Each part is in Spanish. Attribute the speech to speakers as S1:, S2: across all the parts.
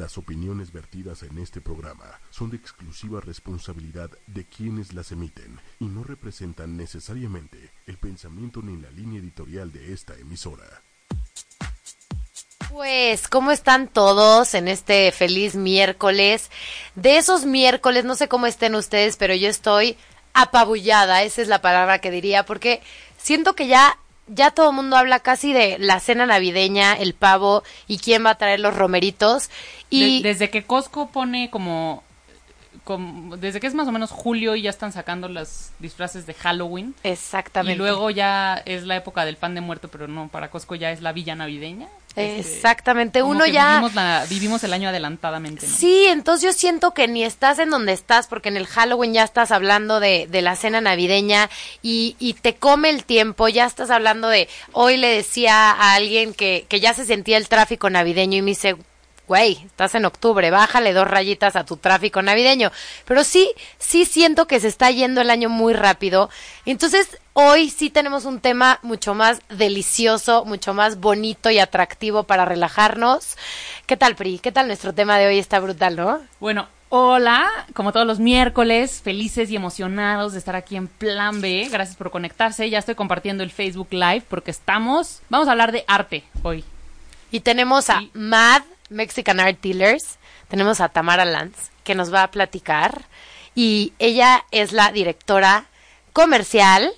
S1: Las opiniones vertidas en este programa son de exclusiva responsabilidad de quienes las emiten y no representan necesariamente el pensamiento ni la línea editorial de esta emisora.
S2: Pues, ¿cómo están todos en este feliz miércoles? De esos miércoles, no sé cómo estén ustedes, pero yo estoy apabullada, esa es la palabra que diría, porque siento que ya ya todo el mundo habla casi de la cena navideña, el pavo y quién va a traer los romeritos. Y
S3: desde que Costco pone como, como, desde que es más o menos julio y ya están sacando las disfraces de Halloween.
S2: Exactamente.
S3: Y luego ya es la época del pan de muerto, pero no, para Costco ya es la villa navideña. Este,
S2: Exactamente,
S3: como
S2: uno
S3: que
S2: ya...
S3: Vivimos, la- vivimos el año adelantadamente, ¿no?
S2: Sí, entonces yo siento que ni estás en donde estás, porque en el Halloween ya estás hablando de, de la cena navideña y, y te come el tiempo, ya estás hablando de, hoy le decía a alguien que, que ya se sentía el tráfico navideño y me dice, güey, estás en octubre, bájale dos rayitas a tu tráfico navideño. Pero sí, sí siento que se está yendo el año muy rápido. Entonces, hoy sí tenemos un tema mucho más delicioso, mucho más bonito y atractivo para relajarnos. ¿Qué tal, Pri? ¿Qué tal nuestro tema de hoy? Está brutal, ¿no?
S3: Bueno, hola, como todos los miércoles, felices y emocionados de estar aquí en Plan B. Gracias por conectarse. Ya estoy compartiendo el Facebook Live porque estamos, vamos a hablar de arte hoy.
S2: Y tenemos a
S3: Sí.
S2: Mad Mexican Art Dealers, tenemos a Tamara Lanz, que nos va a platicar. Y ella es la directora comercial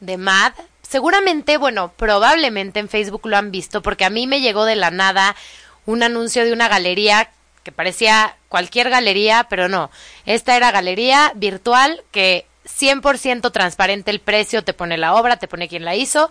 S2: de Mad. Seguramente, bueno, probablemente en Facebook lo han visto, porque a mí me llegó de la nada un anuncio de una galería que parecía cualquier galería, pero no. Esta era galería virtual que 100% transparente el precio, te pone la obra, te pone quién la hizo,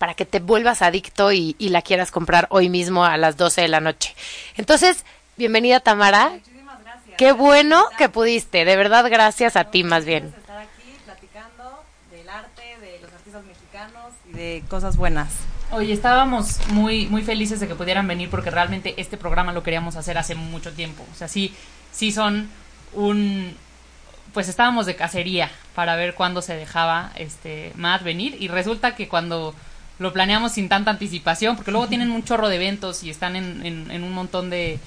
S2: para que te vuelvas adicto y, y la quieras comprar hoy mismo a las 12 de la noche. Entonces, bienvenida Tamara.
S4: Muchísimas gracias.
S2: Qué bueno que pudiste, de verdad gracias a ti más bien.
S4: estar aquí platicando del arte, de los artistas mexicanos y de cosas buenas.
S3: Oye, estábamos muy, muy felices de que pudieran venir porque realmente este programa lo queríamos hacer hace mucho tiempo. O sea, sí, sí son un... Pues estábamos de cacería para ver cuándo se dejaba este Matt venir y resulta que cuando lo planeamos sin tanta anticipación, porque luego tienen un chorro de eventos y están en, en- en un montón de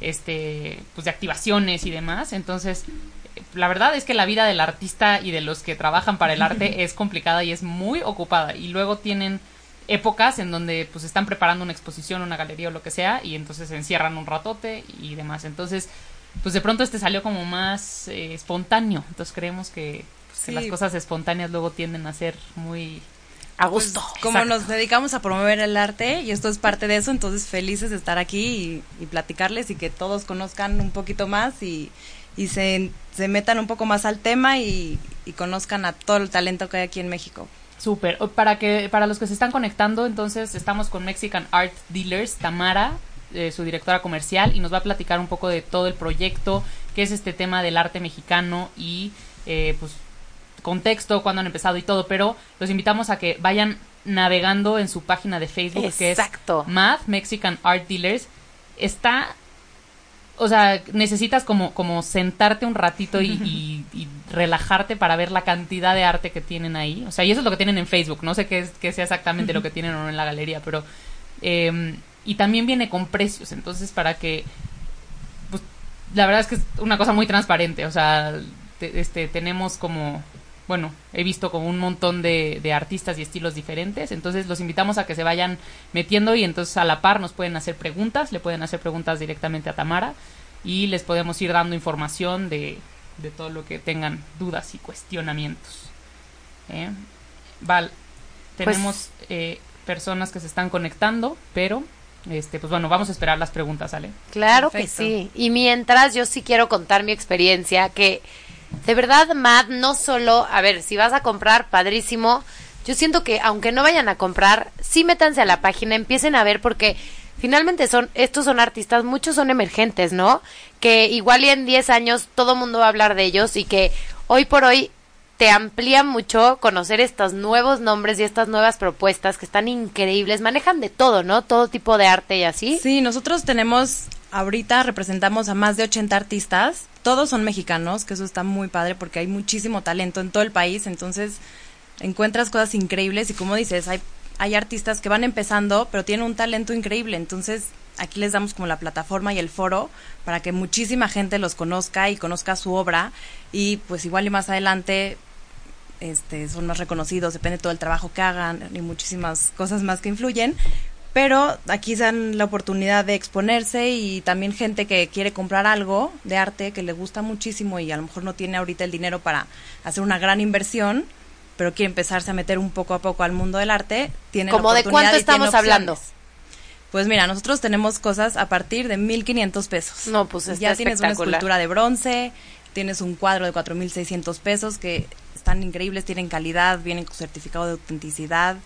S3: este pues de activaciones y demás, entonces la verdad es que la vida del artista y de los que trabajan para el arte es complicada y es muy ocupada y luego tienen épocas en donde pues están preparando una exposición, una galería o lo que sea y entonces se encierran un ratote y demás. Entonces, pues de pronto este salió como más eh, espontáneo. Entonces creemos que, pues, que las cosas espontáneas luego tienden a ser muy...
S2: A gusto.
S4: Pues, como
S3: Exacto.
S4: nos dedicamos a promover el arte y esto es parte de eso, entonces felices de estar aquí y, y platicarles y que todos conozcan un poquito más y, y se, se metan un poco más al tema y, y conozcan a todo el talento que hay aquí en México.
S3: Súper. Para, que, para los que se están conectando, entonces estamos con Mexican Art Dealers, Tamara, eh, su directora comercial, y nos va a platicar un poco de todo el proyecto, qué es este tema del arte mexicano y eh, pues contexto, cuándo han empezado y todo, pero los invitamos a que vayan navegando en su página de Facebook,
S2: Exacto.
S3: que es Math Mexican Art Dealers. Está o sea, necesitas como, como sentarte un ratito y, y- y relajarte para ver la cantidad de arte que tienen ahí. O sea, y eso es lo que tienen en Facebook. No sé qué, es, qué sea exactamente lo que tienen o no en la galería, pero... eh, y también viene con precios, entonces para que... Pues, la verdad es que es una cosa muy transparente. O sea, te- este, tenemos como... Bueno, he visto como un montón de, de artistas y estilos diferentes, entonces los invitamos a que se vayan metiendo y entonces a la par nos pueden hacer preguntas, le pueden hacer preguntas directamente a Tamara y les podemos ir dando información de, de todo lo que tengan dudas y cuestionamientos. ¿Eh? Val,
S2: Pues-
S3: tenemos eh, personas que se están conectando, pero este, pues bueno, vamos a esperar las preguntas, ¿sale?
S2: Claro
S4: Perfecto.
S2: que sí. Y mientras yo sí quiero contar mi experiencia, que de verdad, Matt, no solo, a ver, si vas a comprar, padrísimo. Yo siento que aunque no vayan a comprar, sí métanse a la página, empiecen a ver porque finalmente son, estos son artistas, muchos son emergentes, ¿no? Que igual y en 10 años todo mundo va a hablar de ellos y que hoy por hoy te amplía mucho conocer estos nuevos nombres y estas nuevas propuestas que están increíbles, manejan de todo, ¿no? Todo tipo de arte y así.
S4: Sí, nosotros tenemos, ahorita representamos a más de 80 artistas, todos son mexicanos, que eso está muy padre porque hay muchísimo talento en todo el país, entonces encuentras cosas increíbles y como dices, hay, hay artistas que van empezando, pero tienen un talento increíble, entonces aquí les damos como la plataforma y el foro para que muchísima gente los conozca y conozca su obra. Y pues igual y más adelante este, son más reconocidos, depende de todo el trabajo que hagan y muchísimas cosas más que influyen. Pero aquí se dan la oportunidad de exponerse y también gente que quiere comprar algo de arte que le gusta muchísimo y a lo mejor no tiene ahorita el dinero para hacer una gran inversión, pero quiere empezarse a meter un poco a poco al mundo del arte, tiene
S2: ¿Como de cuánto estamos hablando?
S4: Pues mira, nosotros tenemos cosas a partir de 1500 pesos.
S2: No, pues está
S4: Ya tienes una escultura de bronce, tienes un cuadro de 4600 pesos que están increíbles, tienen calidad, vienen con certificado de autenticidad.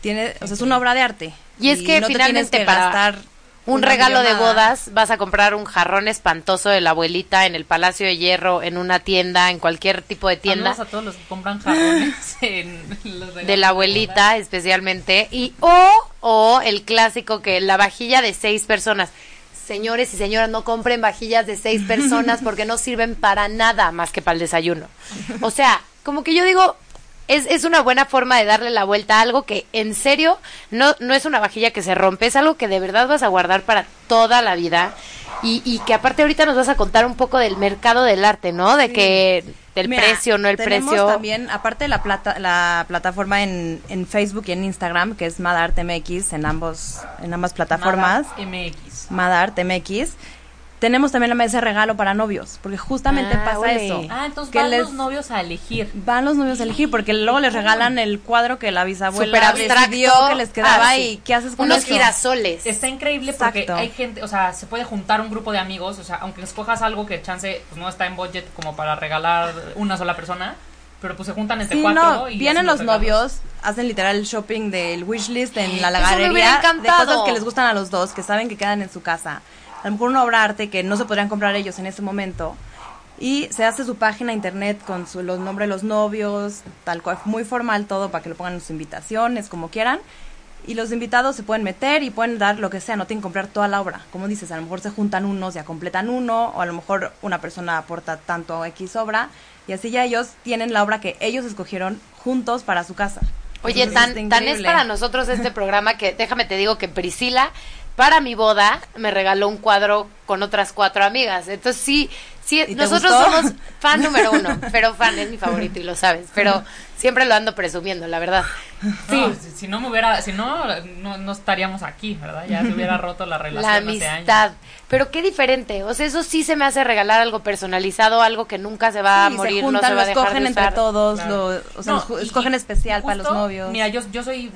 S4: Tiene, o sea, es una obra de arte.
S2: Y es que
S4: no
S2: finalmente
S4: que
S2: para
S4: gastar
S2: un regalo de bodas vas a comprar un jarrón espantoso de la abuelita en el Palacio de Hierro, en una tienda, en cualquier tipo de tienda.
S3: Saludos a todos los que compran jarrones en los regalos
S2: de la abuelita especialmente. Y o o el clásico que la vajilla de seis personas. Señores y señoras no compren vajillas de seis personas porque no sirven para nada más que para el desayuno. O sea como que yo digo es, es una buena forma de darle la vuelta a algo que en serio no, no es una vajilla que se rompe, es algo que de verdad vas a guardar para toda la vida y, y que aparte ahorita nos vas a contar un poco del mercado del arte, ¿no? De
S4: Sí.
S2: que del
S4: Mira,
S2: precio, no el
S4: tenemos
S2: precio.
S4: también, aparte de la, plata, la plataforma en, en Facebook y en Instagram, que es Madart MX, en, ambos, en ambas plataformas,
S3: Mada MX.
S4: Tenemos también la mesa de regalo para novios, porque justamente
S2: Ah,
S4: pasa
S2: ole.
S4: eso.
S3: Ah, entonces
S4: que
S3: van
S4: les-
S3: los novios a elegir.
S4: Van los novios a elegir, porque luego les regalan el cuadro que la bisabuela
S2: Súper abstracto.
S4: que les quedaba
S2: Ah, sí.
S4: y ¿qué haces con
S2: Unos
S4: eso?
S2: girasoles.
S3: Está increíble porque
S4: Exacto.
S3: hay gente, o sea, se puede juntar un grupo de amigos, o sea, aunque escojas algo que chance pues, no está en budget como para regalar una sola persona, pero pues se juntan entre
S4: Sí,
S3: cuatro
S4: no,
S3: y
S4: vienen los
S3: regalos.
S4: novios, hacen literal el shopping del wishlist en la
S2: Eso me hubiera
S4: galería de cosas que les gustan a los dos, que saben que quedan en su casa. A lo mejor una obra de arte que no se podrían comprar ellos en ese momento. Y se hace su página internet con su, los nombres de los novios, tal cual, muy formal todo para que lo pongan en sus invitaciones, como quieran. Y los invitados se pueden meter y pueden dar lo que sea, no tienen que comprar toda la obra. Como dices, a lo mejor se juntan unos, ya completan uno, o a lo mejor una persona aporta tanto X obra, y así ya ellos tienen la obra que ellos escogieron juntos para su casa.
S2: Oye,
S4: Entonces,
S2: tan, tan es para nosotros este programa que déjame te digo que Priscila para mi boda me regaló un cuadro con otras cuatro amigas. Entonces sí, sí,
S4: ¿Y te
S2: nosotros
S4: gustó?
S2: somos fan número uno, pero fan es mi favorito y lo sabes, pero siempre lo ando presumiendo, la verdad.
S3: Sí. si, si no me hubiera, si no, no, no estaríamos aquí, ¿verdad? Ya se hubiera roto la relación
S2: La
S3: hace
S2: amistad.
S3: años.
S2: Pero qué diferente. O sea, eso sí se me hace regalar algo personalizado, algo que nunca se va a
S4: Sí,
S2: morir,
S4: se
S2: no
S4: juntan,
S2: se va a
S4: lo
S2: dejar
S4: escogen
S2: de
S4: entre
S2: usar.
S4: todos,
S3: Claro.
S4: lo, o sea,
S3: No,
S4: los ju-
S3: y-
S4: escogen
S3: y
S4: especial para los
S3: justo,
S4: novios.
S3: Mira, yo, yo soy,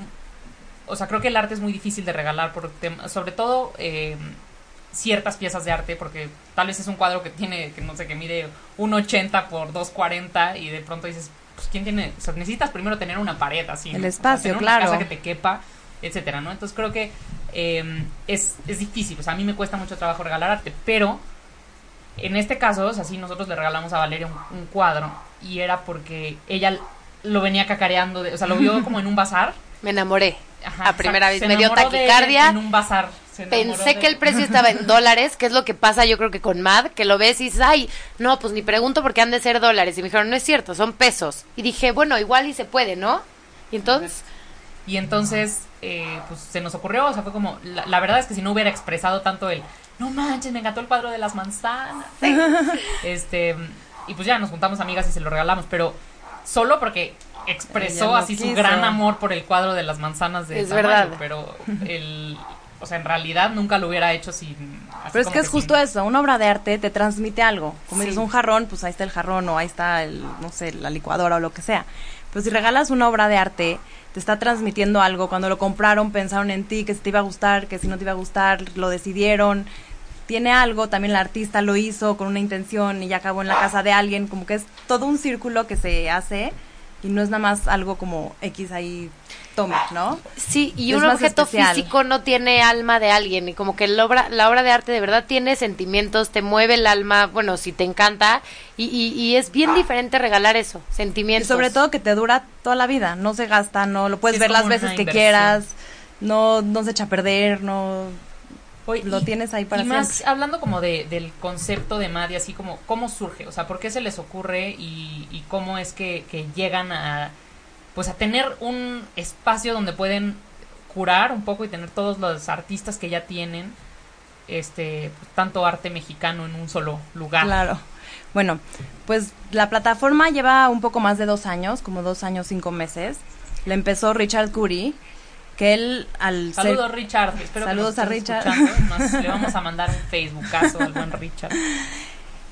S3: o sea, creo que el arte es muy difícil de regalar, por sobre todo eh, ciertas piezas de arte, porque tal vez es un cuadro que tiene, que no sé, que mide 1,80 por 2,40 y de pronto dices, pues, ¿quién tiene? O sea, necesitas primero tener una pared así.
S4: El
S3: ¿no? O sea,
S4: espacio,
S3: tener
S4: claro.
S3: Una casa que te quepa, etcétera, ¿no? Entonces creo que eh, es, es difícil, o sea, a mí me cuesta mucho trabajo regalar arte, pero en este caso, o sea, sí, nosotros le regalamos a Valeria un, un cuadro y era porque ella lo venía cacareando, de- o sea, lo vio como en un bazar.
S2: Me enamoré.
S3: Ajá,
S2: a primera vez me dio taquicardia.
S3: En un bazar.
S2: Pensé
S3: de
S2: que el precio estaba en dólares, que es lo que pasa yo creo que con Mad, que lo ves y dices, ay, no, pues ni pregunto por qué han de ser dólares. Y me dijeron, no es cierto, son pesos. Y dije, bueno, igual y se puede, ¿no? Y entonces,
S3: Y entonces, eh, pues se nos ocurrió, o sea, fue como, la, la verdad es que si no hubiera expresado tanto el, no manches, me encantó el cuadro de las manzanas. este, y pues ya nos juntamos amigas y se lo regalamos, pero solo porque expresó así su gran amor por el cuadro de las manzanas de
S2: Es
S3: Tamayo,
S2: verdad.
S3: pero el, o sea, en realidad nunca lo hubiera hecho sin...
S4: Pero es que es justo
S3: sin-
S4: eso, una obra de arte te transmite algo. Como
S2: Sí.
S4: dices, un jarrón, pues ahí está el jarrón o ahí está, el, no sé, la licuadora o lo que sea. Pero si regalas una obra de arte, te está transmitiendo algo. Cuando lo compraron, pensaron en ti, que si te iba a gustar, que si no te iba a gustar, lo decidieron. Tiene algo, también el artista lo hizo con una intención y ya acabó en la casa de alguien. Como que es todo un círculo que se hace y no es nada más algo como X ahí, tome, ¿no?
S2: sí, y
S4: Es
S2: un objeto
S4: especial.
S2: físico no tiene alma de alguien. Y como que la obra, la obra de arte de verdad tiene sentimientos, te mueve el alma, bueno, si te encanta. Y, y, y es bien diferente regalar eso,
S4: Y
S2: sentimientos.
S4: sobre todo que te dura toda la vida, no se gasta, no lo puedes
S3: es
S4: ver las veces que quieras, no, no se echa a perder, no
S3: Oye,
S4: lo
S3: y-
S4: tienes ahí para
S3: y más
S4: siempre.
S3: hablando como de, del concepto de Madi, así como cómo surge, o sea, por qué se les ocurre y, y cómo es que, que llegan a pues a tener un espacio donde pueden curar un poco y tener todos los artistas que ya tienen este pues, tanto arte mexicano en un solo lugar.
S4: Claro. Bueno, pues la plataforma lleva un poco más de dos años, como dos años, cinco meses. La empezó Richard Curry, que él al
S3: Saludos Richard, espero
S4: Saludos
S3: que
S4: a Richard.
S3: Nos- le vamos a mandar un Facebookazo al buen Richard.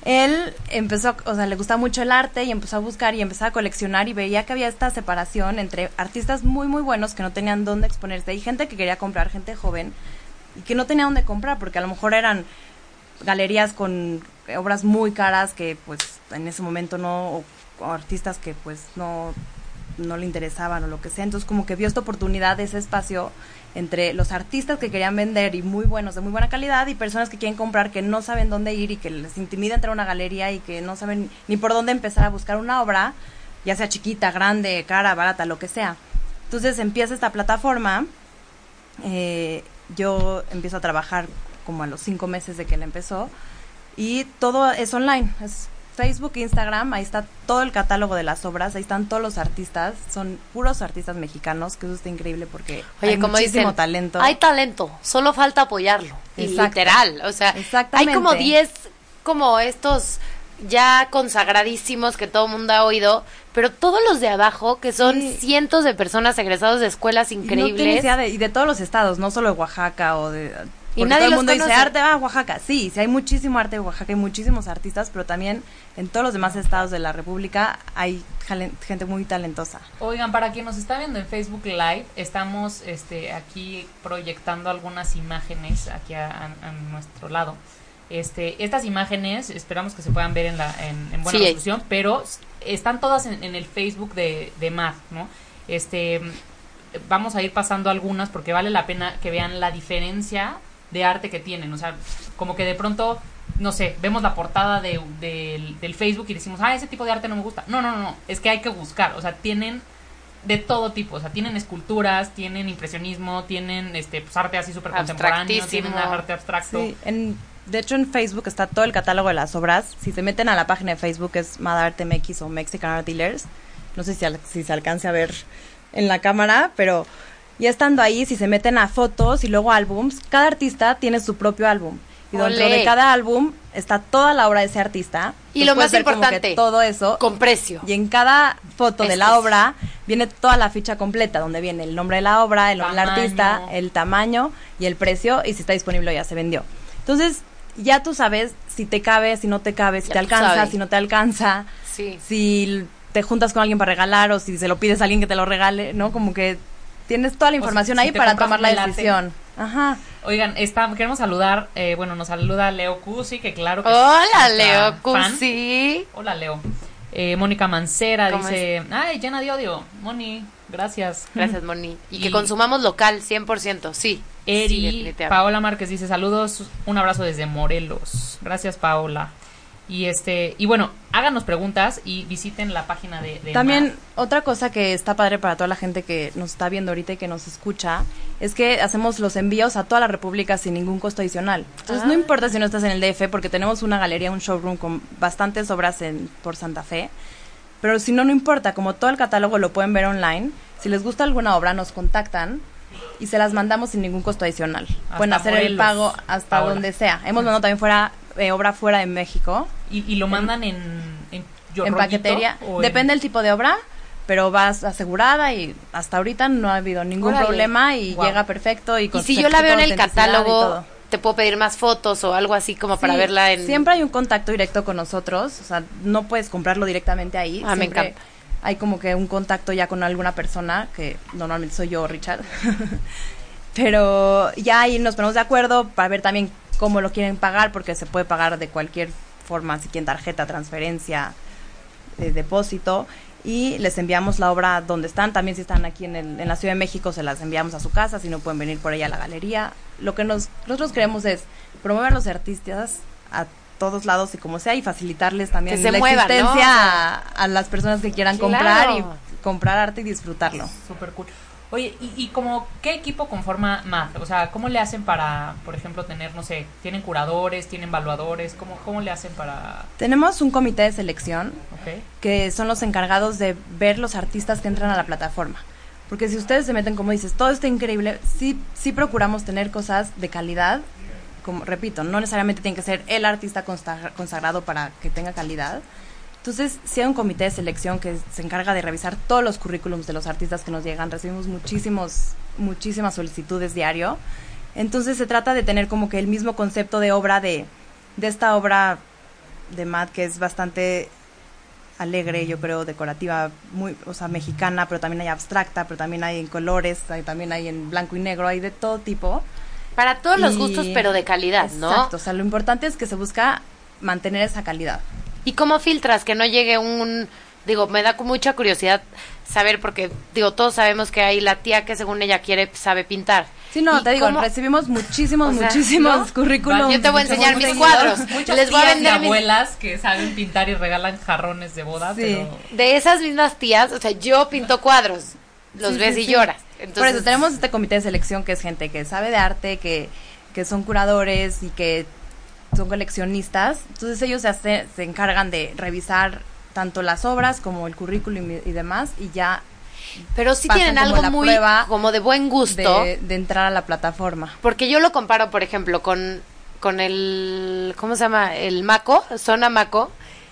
S4: Él empezó, o sea, le gustaba mucho el arte y empezó a buscar y empezó a coleccionar y veía que había esta separación entre artistas muy, muy buenos que no tenían dónde exponerse y gente que quería comprar, gente joven y que no tenía dónde comprar porque a lo mejor eran galerías con obras muy caras que pues en ese momento no, o, o artistas que pues no, no le interesaban o lo que sea. Entonces como que vio esta oportunidad, ese espacio entre los artistas que querían vender y muy buenos, de muy buena calidad, y personas que quieren comprar que no saben dónde ir y que les intimida entrar a una galería y que no saben ni por dónde empezar a buscar una obra, ya sea chiquita, grande, cara, barata, lo que sea. Entonces empieza esta plataforma, eh, yo empiezo a trabajar como a los cinco meses de que la empezó, y todo es online, Facebook, Instagram, ahí está todo el catálogo de las obras, ahí están todos los artistas, son puros artistas mexicanos, que eso está increíble porque
S2: Oye,
S4: hay
S2: como
S4: muchísimo
S2: dicen,
S4: talento.
S2: hay talento, solo falta apoyarlo. Y
S4: Exacto.
S2: literal, o sea, hay como 10 como estos ya consagradísimos que todo el mundo ha oído, pero todos los de abajo, que son
S4: Sí.
S2: cientos de personas egresados de escuelas
S4: Y no
S2: increíbles.
S4: idea de, y de todos los estados, no solo de Oaxaca o de...
S2: Y
S4: porque
S2: nadie
S4: todo el
S2: los
S4: mundo dice arte, ah, Oaxaca. Sí, sí hay muchísimo arte en Oaxaca, hay muchísimos artistas, pero también en todos los demás estados de la República hay gente muy talentosa.
S3: Oigan, para quien nos está viendo en Facebook Live, estamos este, aquí proyectando algunas imágenes aquí a, a- a nuestro lado. Este, estas imágenes esperamos que se puedan ver en, la, en, en buena
S2: Sí.
S3: resolución, pero están todas en, en el Facebook de, de Math, ¿no? Este, vamos a ir pasando algunas porque vale la pena que vean la diferencia de arte que tienen. O sea, como que de pronto, no sé, vemos la portada de, del, del Facebook y decimos, ah, ese tipo de arte no me gusta. No, no, no, es que hay que buscar. O sea, tienen de todo tipo. O sea, tienen esculturas, tienen impresionismo, tienen este pues, arte así súper contemporáneo, tienen arte abstracto.
S4: Sí, en, de hecho en Facebook está todo el catálogo de las obras. Si se meten a la página de Facebook es Madarte MX o Mexican Art Dealers. No sé si, al- si se alcance a ver en la cámara, pero ya estando ahí, si se meten a fotos y luego álbums, cada artista tiene su propio álbum. Y dentro
S2: Olé.
S4: de cada álbum está toda la obra de ese artista.
S2: Y
S4: Tú
S2: lo más importante,
S4: todo eso.
S2: Con precio.
S4: Y en cada foto de
S2: Este
S4: la
S2: es-
S4: obra viene toda la ficha completa, donde viene el nombre de la obra, el nombre del artista, el tamaño y el precio, y si está disponible o ya se vendió. Entonces, ya tú sabes si te cabe, si no te cabe, si
S2: Ya
S4: te alcanza,
S2: sabes.
S4: si no te alcanza,
S2: Sí.
S4: si te juntas con alguien para regalar o si se lo pides a alguien que te lo regale, ¿no? Como que tienes toda la
S3: O
S4: información
S3: si
S4: ahí para tomar la decisión. Ajá.
S3: Oigan, está, queremos saludar, eh, bueno, nos saluda Leo Cusi, que claro que
S2: Hola, Leo. Cusi.
S3: Hola, Leo. Eh, Mónica Mancera
S2: ¿Cómo
S3: dice, ay, llena de odio. Moni, gracias.
S2: Gracias, Moni. Y, que consumamos local, 100%, sí. Sí,
S3: Eri,
S2: definitivamente.
S3: Paola Márquez dice saludos, un abrazo desde Morelos. Gracias, Paola. Y este, y bueno, háganos preguntas y visiten la página de, de
S4: También otra cosa que está padre para toda la gente que nos está viendo ahorita y que nos escucha es que hacemos los envíos a toda la República sin ningún costo adicional. Entonces no
S2: Ah.
S4: importa si no estás en el DF porque tenemos una galería, un showroom con bastantes obras en por Santa Fe. Pero si no, no importa, como todo el catálogo lo pueden ver online, si les gusta alguna obra nos contactan y se las mandamos sin ningún costo adicional.
S3: Hasta
S4: pueden hacer el pago hasta donde sea. Hemos mandado también fuera eh, obra fuera de México
S3: Y, y lo mandan en, en,
S4: paquetería. Depende del tipo de obra, pero vas asegurada y hasta ahorita no ha habido ningún
S2: Órale.
S4: problema y llega perfecto. Y,
S2: si yo la veo en el catálogo, te puedo pedir más fotos o algo así como para verla en...
S4: Siempre hay un contacto directo con nosotros, o sea, no puedes comprarlo directamente ahí.
S2: Ah, me encanta.
S4: Hay como que un contacto ya con alguna persona, que normalmente soy yo, Richard. Pero ya ahí nos ponemos de acuerdo para ver también cómo lo quieren pagar, porque se puede pagar de cualquier forma, si quieren tarjeta, transferencia, eh, depósito. Y les enviamos la obra donde están. También si están aquí en, el- en la Ciudad de México, se las enviamos a su casa. Si no pueden venir por ella a la galería. Lo que nos, nosotros queremos es promover a los artistas a todos lados y como sea y facilitarles también la
S2: muevan,
S4: existencia a, a las personas que quieran
S2: Claro.
S4: comprar y comprar arte y disfrutarlo.
S3: Súper cool. Oye, ¿y, y como qué equipo conforma Math? O sea, ¿cómo le hacen para, por ejemplo, tener, no sé, tienen curadores, tienen evaluadores? ¿Cómo, cómo le hacen para...?
S4: Tenemos un comité de selección que son los encargados de ver los artistas que entran a la plataforma. Porque si ustedes se meten, como dices, todo está increíble, sí, sí procuramos tener cosas de calidad como repito, no necesariamente tiene que ser el artista consagrado para que tenga calidad. Entonces, si hay un comité de selección que se encarga de revisar todos los currículums de los artistas que nos llegan, recibimos muchísimos, muchísimas solicitudes diario. Entonces, se trata de tener como que el mismo concepto de obra de, de esta obra de Matt, que es bastante alegre, yo creo, decorativa, muy, o sea, mexicana, pero también hay abstracta, pero también hay en colores, hay, también hay en blanco y negro, hay de todo tipo.
S2: Para todos los gustos, pero de calidad, ¿no?
S4: Exacto, o sea, lo importante es que se busca mantener esa calidad.
S2: ¿Y cómo filtras que no llegue un... Digo, me da mucha curiosidad saber, porque, digo, todos sabemos que hay la tía que según ella quiere, sabe pintar.
S4: Sí, no,
S2: ¿Y
S4: te digo,
S2: cómo-
S4: recibimos muchísimos,
S2: O sea,
S4: muchísimos
S2: ¿no?
S4: currículums.
S2: Yo te voy a enseñar mis cuadros.
S3: Muchas
S2: Les voy a
S3: y
S2: vender mis-
S3: abuelas que saben pintar y regalan jarrones de boda,
S4: Sí.
S3: pero...
S2: De esas mismas tías, o sea, yo pinto cuadros, los
S4: Sí,
S2: ves
S4: sí,
S2: y lloras.
S4: Por
S2: Entonces,
S4: eso tenemos este comité de selección que es gente que sabe de arte, que, que son curadores y que son coleccionistas. Entonces ellos se, hace- se encargan de revisar tanto las obras como el currículum y, y demás y ya
S2: pero sí tienen algo muy como de buen gusto,
S4: de, de entrar a la plataforma.
S2: porque yo lo comparo, por ejemplo, con con el ¿cómo se llama? El maco, zona maco,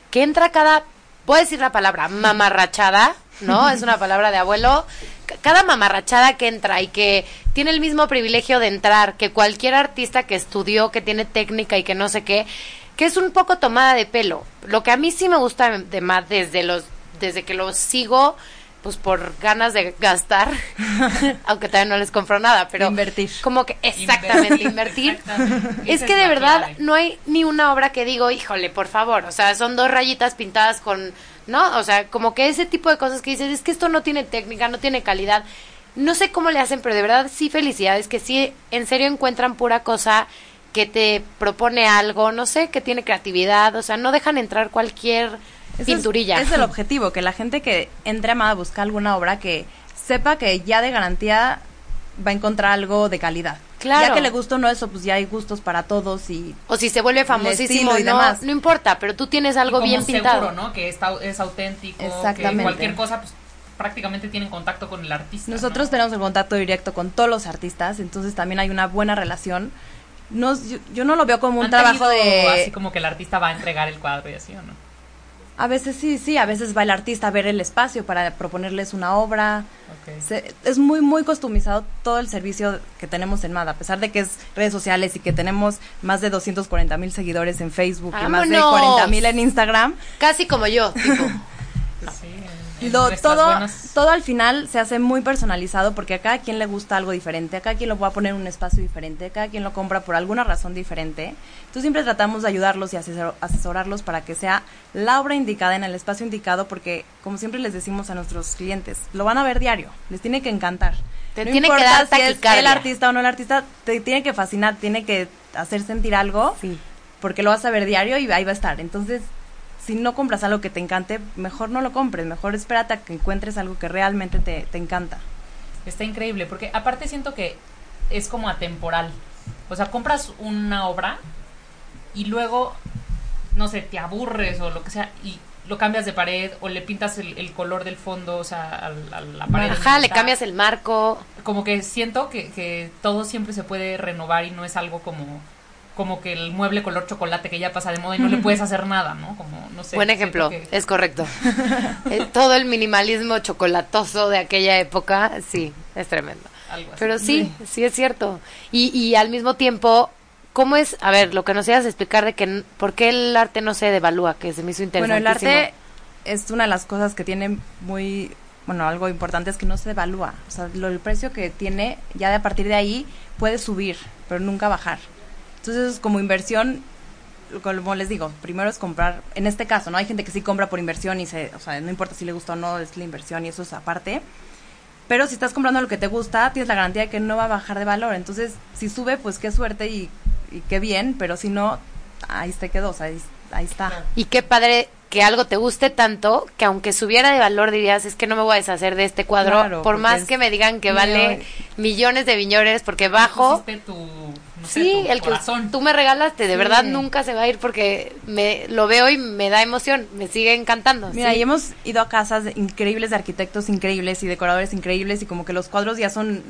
S2: que entra cada a decir la palabra mamarrachada, ¿no? es una palabra de abuelo. Cada mamarrachada que entra y que tiene el mismo privilegio de entrar que cualquier artista que estudió, que tiene técnica y que no sé qué, que es un poco tomada de pelo. Lo que a mí sí me gusta de Matt desde los desde que lo sigo pues por ganas de gastar, aunque también no les compro nada, pero
S4: Invertir.
S2: como que exactamente invertir.
S3: Exactamente.
S2: Es que de verdad
S3: clave.
S2: no hay ni una obra que digo, híjole, por favor, o sea, son dos rayitas pintadas con, ¿no? O sea, como que ese tipo de cosas que dices, es que esto no tiene técnica, no tiene calidad. No sé cómo le hacen, pero de verdad sí felicidades, que sí, en serio encuentran pura cosa que te propone algo, no sé, que tiene creatividad, o sea, no dejan entrar cualquier pinturilla.
S4: Es, es el objetivo, que la gente que entre a Amada a buscar alguna obra que sepa que ya de garantía va a encontrar algo de calidad.
S2: Claro.
S4: Ya que le gustó no eso, pues ya hay gustos para todos y
S2: O si se vuelve famosísimo
S4: y
S2: no,
S4: demás.
S2: no importa, pero tú tienes algo
S3: Y como
S2: bien pintado.
S3: seguro, ¿no? Que está, es auténtico, que
S4: Exactamente.
S3: cualquier cosa, pues prácticamente tienen contacto con el artista.
S4: Nosotros
S3: ¿no?
S4: tenemos el contacto directo con todos los artistas, entonces también hay una buena relación. No, yo, yo no lo veo como un
S3: ¿Han
S4: trabajo de...
S3: Así como que el artista va a entregar el cuadro y así, ¿o no?
S4: A veces sí, sí, a veces va el artista a ver el espacio para proponerles una obra. Se- es muy, muy customizado todo el servicio que tenemos en MAD, a pesar de que es redes sociales y que tenemos más de 240 mil seguidores en Facebook y más de
S2: ¡Vámonos!
S4: 40 mil en Instagram.
S2: Casi como yo, tipo.
S3: Sí, en- en
S4: Lo- todo,
S3: buenas-
S4: todo al final se hace muy personalizado porque a cada quien le gusta algo diferente, a cada quien lo va a poner en un espacio diferente, cada quien lo compra por alguna razón diferente. Entonces siempre tratamos de ayudarlos y asesor- asesorarlos para que sea la obra indicada en el espacio indicado porque, como siempre les decimos a nuestros clientes, lo van a ver diario, les tiene que encantar.
S2: Te
S4: No
S2: tiene que
S4: importa
S2: dar
S4: si es el artista o no el artista, te tiene que fascinar, tiene que hacer sentir algo
S2: Sí.
S4: porque lo vas a ver diario y ahí va a estar. Entonces, si no compras algo que te encante, mejor no lo compres, mejor espérate a que encuentres algo que realmente te, te encanta.
S3: Está increíble, porque aparte siento que es como atemporal. O sea, compras una obra y luego, no sé, te aburres o lo que sea y lo cambias de pared o le pintas el, el color del fondo, o sea, al- a, la pared.
S2: Ajá, le cambias el marco.
S3: Como que siento que, que todo siempre se puede renovar y no es algo como como que el mueble color chocolate que ya pasa de moda y no le puedes hacer nada, ¿no? Como, no sé.
S2: Buen ejemplo,
S3: que-
S2: es correcto. Eh, Todo el minimalismo chocolatoso de aquella época, sí, es tremendo.
S3: algo así.
S2: Pero sí, sí es cierto. Y, y al mismo tiempo, ¿cómo es? A ver, lo que nos ibas a explicar de que por qué el arte no se devalúa, que se me hizo
S4: Bueno,
S2: interesante.
S4: el arte es una de las cosas que tiene muy, bueno, algo importante es que no se devalúa. O sea, lo, el precio que tiene, ya de a partir de ahí, puede subir, pero nunca bajar. Entonces, como inversión, como les digo, primero es comprar, en este caso, ¿no? Hay gente que sí compra por inversión y se, o sea, no importa si le gusta o no, es la inversión y eso es aparte. Pero si estás comprando lo que te gusta, tienes la garantía de que no va a bajar de valor. Entonces, si sube, pues qué suerte y, y qué bien, pero si no, ahí se quedó, o sea, ahí, ahí está.
S2: Y qué padre que algo te guste tanto que aunque subiera de valor dirías, es que no me voy a deshacer de este cuadro,
S4: Claro,
S2: por más
S4: es
S2: que me digan que vale millones de viñones porque bajo...
S3: Tu, no sé,
S2: Sí,
S3: tu
S2: el que tú me regalaste, de
S4: Sí.
S2: verdad nunca se va a ir porque me lo veo y me da emoción, me sigue encantando.
S4: Mira,
S2: sí.
S4: y hemos ido a casas de- increíbles de arquitectos increíbles y decoradores increíbles y como que los cuadros ya son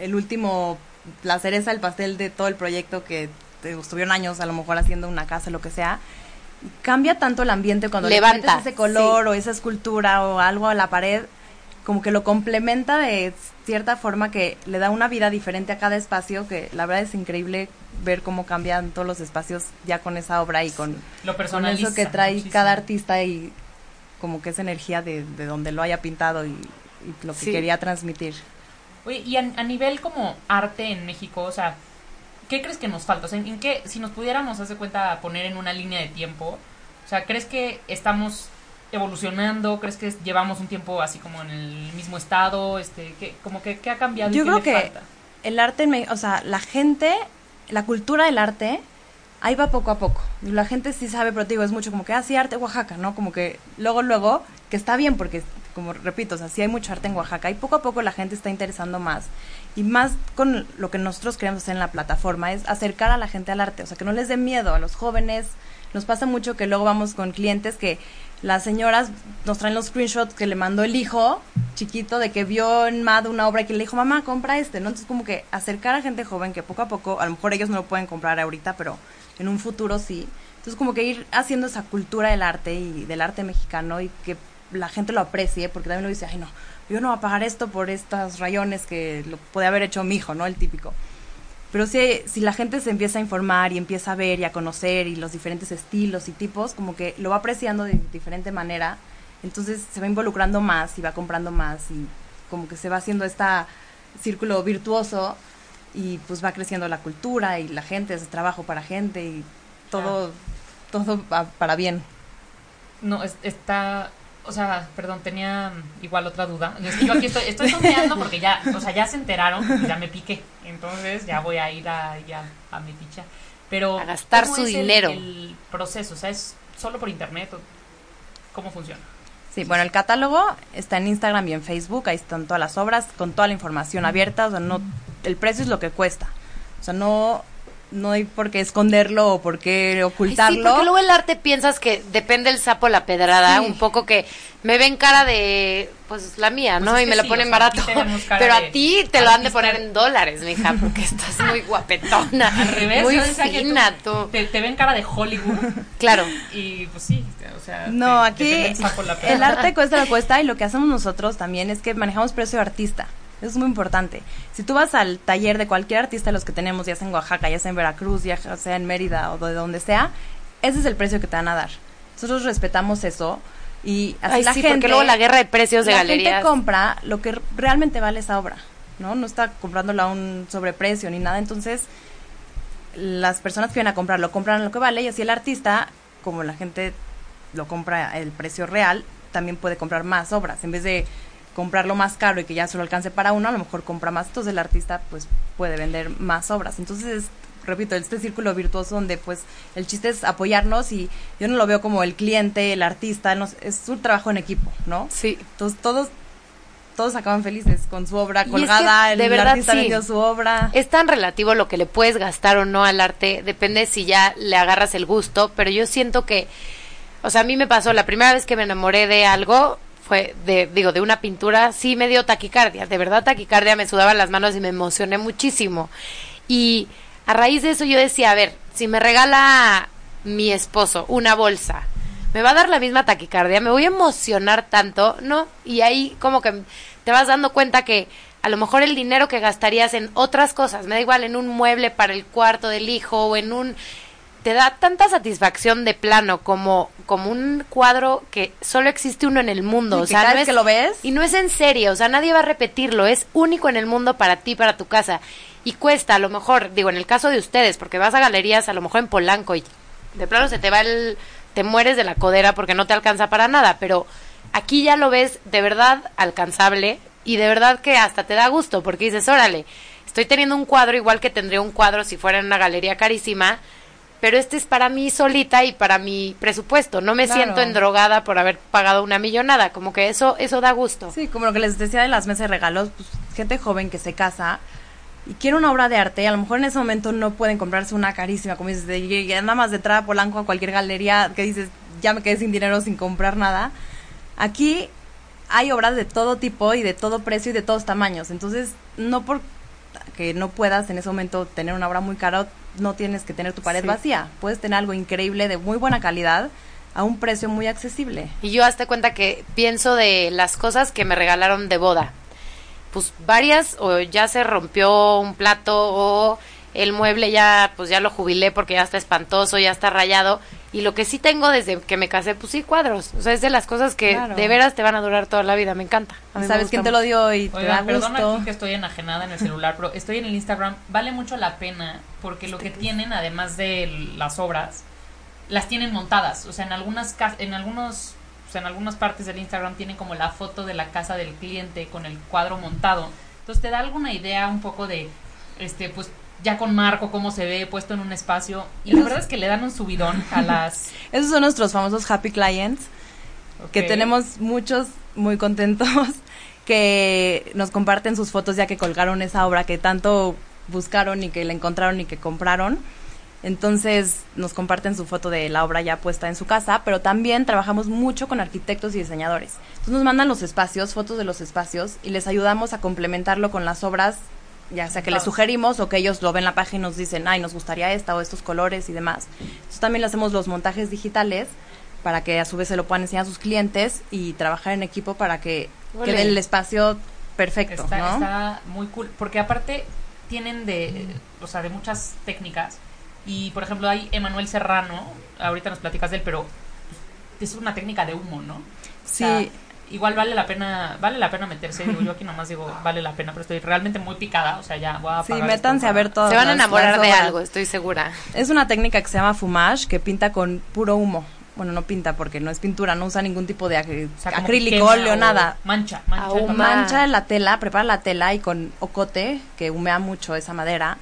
S4: el último, la cereza del pastel de todo el proyecto que estuvieron años a lo mejor haciendo una casa, lo que sea, cambia tanto el ambiente cuando
S2: Levanta,
S4: le metes ese color
S2: sí.
S4: o esa escultura o algo a la pared, como que lo complementa de cierta forma que le da una vida diferente a cada espacio, que la verdad es increíble ver cómo cambian todos los espacios ya con esa obra y con,
S3: Lo
S4: con eso que trae
S3: muchísimo.
S4: cada artista y como que esa energía de, de donde lo haya pintado y, y lo que
S2: Sí.
S4: quería transmitir.
S3: Oye, y a, a nivel como arte en México, o sea, ¿qué crees que nos falta? O sea, ¿en qué, si nos pudiéramos, hacer cuenta, poner en una línea de tiempo, o sea, ¿crees que estamos evolucionando? ¿Crees que llevamos un tiempo así como en el mismo estado? Este, ¿qué, como que, ¿qué ha cambiado? y
S4: Yo
S3: qué
S4: creo
S3: le
S4: que
S3: falta?
S4: el arte, en Me- o sea, la gente, la cultura del arte, ahí va poco a poco. La gente sí sabe, pero te digo, es mucho como que, ah, sí, arte Oaxaca, ¿no? Como que luego, luego, que está bien, porque, como repito, o sea, sí hay mucho arte en Oaxaca, y poco a poco la gente está interesando más. Y más con lo que nosotros queremos hacer en la plataforma, es acercar a la gente al arte, o sea, que no les dé miedo a los jóvenes. Nos pasa mucho que luego vamos con clientes que las señoras nos traen los screenshots que le mandó el hijo chiquito de que vio en MAD una obra y que le dijo, mamá, compra este, ¿no? Entonces como que acercar a gente joven que poco a poco, a lo mejor ellos no lo pueden comprar ahorita, pero en un futuro sí. Entonces como que ir haciendo esa cultura del arte y del arte mexicano y que la gente lo aprecie, porque también lo dice, ay no, yo no voy a pagar esto por estos rayones que lo puede haber hecho mi hijo, ¿no? El típico. Pero si, si la gente se empieza a informar y empieza a ver y a conocer y los diferentes estilos y tipos, como que lo va apreciando de diferente manera, entonces se va involucrando más y va comprando más y como que se va haciendo este círculo virtuoso y pues va creciendo la cultura y la gente, es trabajo para gente y todo, todo va para bien.
S3: No, es- está... O sea, perdón, tenía igual otra duda. Es que yo aquí estoy, estoy sondeando porque ya, o sea, ya se enteraron y ya me piqué. Entonces ya voy a ir a, ya, a mi ficha. Pero...
S2: A gastar
S3: ¿cómo
S2: su
S3: es el-. El, proceso, o sea, ¿es solo por internet o cómo funciona?
S4: Sí, bueno, el catálogo está en Instagram y en Facebook, ahí están todas las obras con toda la información abierta, o sea, no el precio es lo que cuesta. O sea, no no hay por qué esconderlo o por qué
S2: Ay,
S4: ocultarlo.
S2: Sí, porque luego el arte piensas que depende el sapo la pedrada,
S4: Sí.
S2: un poco que me ven cara de, pues la mía, ¿no?
S3: Pues es
S2: y me la
S3: sí,
S2: ponen
S3: o sea,
S2: barato. Pero a ti te lo han de poner en dólares, mija, porque estás muy guapetona.
S3: Al revés,
S2: muy fina tú.
S3: Te, te ven cara de Hollywood
S2: Claro.
S3: y pues sí, o sea...
S4: No,
S3: te- te
S4: aquí
S3: la
S4: el
S3: pedrada.
S4: arte cuesta lo que cuesta y lo que hacemos nosotros también es que manejamos precio de artista. Eso es muy importante. Si tú vas al taller de cualquier artista los que tenemos, ya sea en Oaxaca, ya sea en Veracruz, ya sea en Mérida o de donde sea, ese es el precio que te van a dar. Nosotros respetamos eso y así
S2: Ay,
S4: la
S2: sí,
S4: gente
S2: porque luego la guerra de precios de
S4: la
S2: galerías.
S4: gente compra lo que realmente vale esa obra, ¿no? No está comprándola a un sobreprecio ni nada. Entonces, las personas que vienen a comprarlo compran lo que vale y así el artista, como la gente lo compra el precio real, también puede comprar más obras. En vez de comprarlo más caro y que ya solo alcance para uno, a lo mejor compra más. Entonces el artista pues puede vender más obras. Entonces, repito, este círculo virtuoso donde pues el chiste es apoyarnos y yo no lo veo como el cliente, el artista, no, es un trabajo en equipo, ¿no?
S2: Sí.
S4: Entonces todos todos acaban felices con su obra
S2: es
S4: colgada,
S2: que, de
S4: el
S2: verdad,
S4: artista
S2: sí.
S4: vendió su obra.
S2: Es tan relativo lo que le puedes gastar o no al arte, depende si ya le agarras el gusto, pero yo siento que, o sea, a mí me pasó, la primera vez que me enamoré de algo fue de, digo, de una pintura, sí me dio taquicardia, de verdad taquicardia, me sudaban las manos y me emocioné muchísimo. Y a raíz de eso yo decía, a ver, si me regala mi esposo una bolsa, me va a dar la misma taquicardia, me voy a emocionar tanto, ¿no? Y ahí como que te vas dando cuenta que a lo mejor el dinero que gastarías en otras cosas, me da igual, en un mueble para el cuarto del hijo o en un... Te da tanta satisfacción de plano como, como un cuadro que solo existe uno en el mundo.
S4: Sí,
S2: o
S4: que
S2: sea,
S4: cada
S2: no
S4: vez
S2: es-
S4: que lo ves-
S2: Y no es en serio, o sea, nadie va a repetirlo, es único en el mundo para ti, para tu casa. Y cuesta, a lo mejor, digo, en el caso de ustedes, porque vas a galerías, a lo mejor en Polanco y de plano se te va el... te mueres de la codera porque no te alcanza para nada, pero aquí ya lo ves de verdad alcanzable y de verdad que hasta te da gusto porque dices, órale, estoy teniendo un cuadro igual que tendría un cuadro si fuera en una galería carísima, pero este es para mí solita y para mi presupuesto, no me
S4: Claro.
S2: siento endrogada por haber pagado una millonada, como que eso eso da gusto.
S4: Sí, como lo que les decía de las mesas de regalos, pues, gente joven que se casa y quiere una obra de arte, y a lo mejor en ese momento no pueden comprarse una carísima, como dices, de, y nada más de entrar a Polanco a cualquier galería que dices, ya me quedé sin dinero sin comprar nada. Aquí hay obras de todo tipo y de todo precio y de todos tamaños, entonces no por que no puedas en ese momento tener una obra muy cara, no tienes que tener tu pared
S2: Sí.
S4: vacía. Puedes tener algo increíble de muy buena calidad a un precio muy accesible.
S2: Y yo hazte cuenta que pienso de las cosas que me regalaron de boda. Pues varias, o ya se rompió un plato, o el mueble ya, pues ya lo jubilé porque ya está espantoso, ya está rayado. Y lo que sí tengo desde que me casé, pues sí, cuadros. O sea, es de las cosas que
S4: Claro.
S2: de veras te van a durar toda la vida. Me encanta. A mí me
S4: ¿Sabes quién te lo dio y te da
S3: perdona
S4: gusto?
S3: aquí que estoy enajenada en el celular, pero estoy en el Instagram. Vale mucho la pena porque lo que tienen, además de las obras, las tienen montadas. O sea, en algunas en algunos o sea, en algunas partes del Instagram tienen como la foto de la casa del cliente con el cuadro montado. Entonces te da alguna idea un poco de, este, pues ya con marco, cómo se ve puesto en un espacio. Y la verdad es que le dan un subidón a las...
S4: Esos son nuestros famosos happy clients, que
S3: Ok.
S4: tenemos muchos muy contentos, que nos comparten sus fotos ya que colgaron esa obra que tanto buscaron y que la encontraron y que compraron. Entonces nos comparten su foto de la obra ya puesta en su casa, pero también trabajamos mucho con arquitectos y diseñadores. Entonces nos mandan los espacios, fotos de los espacios y les ayudamos a complementarlo con las obras, ya sea que les
S3: Claro.
S4: sugerimos o que ellos lo ven en la página y nos dicen, ay, nos gustaría esta o estos colores y demás. Entonces también le hacemos los montajes digitales para que a su vez se lo puedan enseñar a sus clientes y trabajar en equipo para que quede el espacio perfecto,
S3: Está,
S4: ¿no?
S3: está muy cool, porque aparte tienen de, o sea, de muchas técnicas. Y por ejemplo, hay Emanuel Serrano, ahorita nos platicas de él, pero es una técnica de humo, ¿no? O
S4: Sí.
S3: Igual vale la pena, vale la pena meterse, digo, yo aquí nomás digo, vale la pena, pero estoy realmente muy picada, o sea, ya voy a
S4: Sí, métanse
S3: esto
S4: a ver todas
S2: Se van a enamorar de algo, estoy segura.
S4: Es una técnica que se llama fumage, que pinta con puro humo. Bueno, no pinta porque no es pintura, no usa ningún tipo de
S3: O sea,
S4: acrílico, óleo,
S3: o
S4: nada.
S3: Mancha, mancha.
S2: Ahuma.
S4: Mancha la tela, prepara la tela y con ocote, que humea mucho esa madera,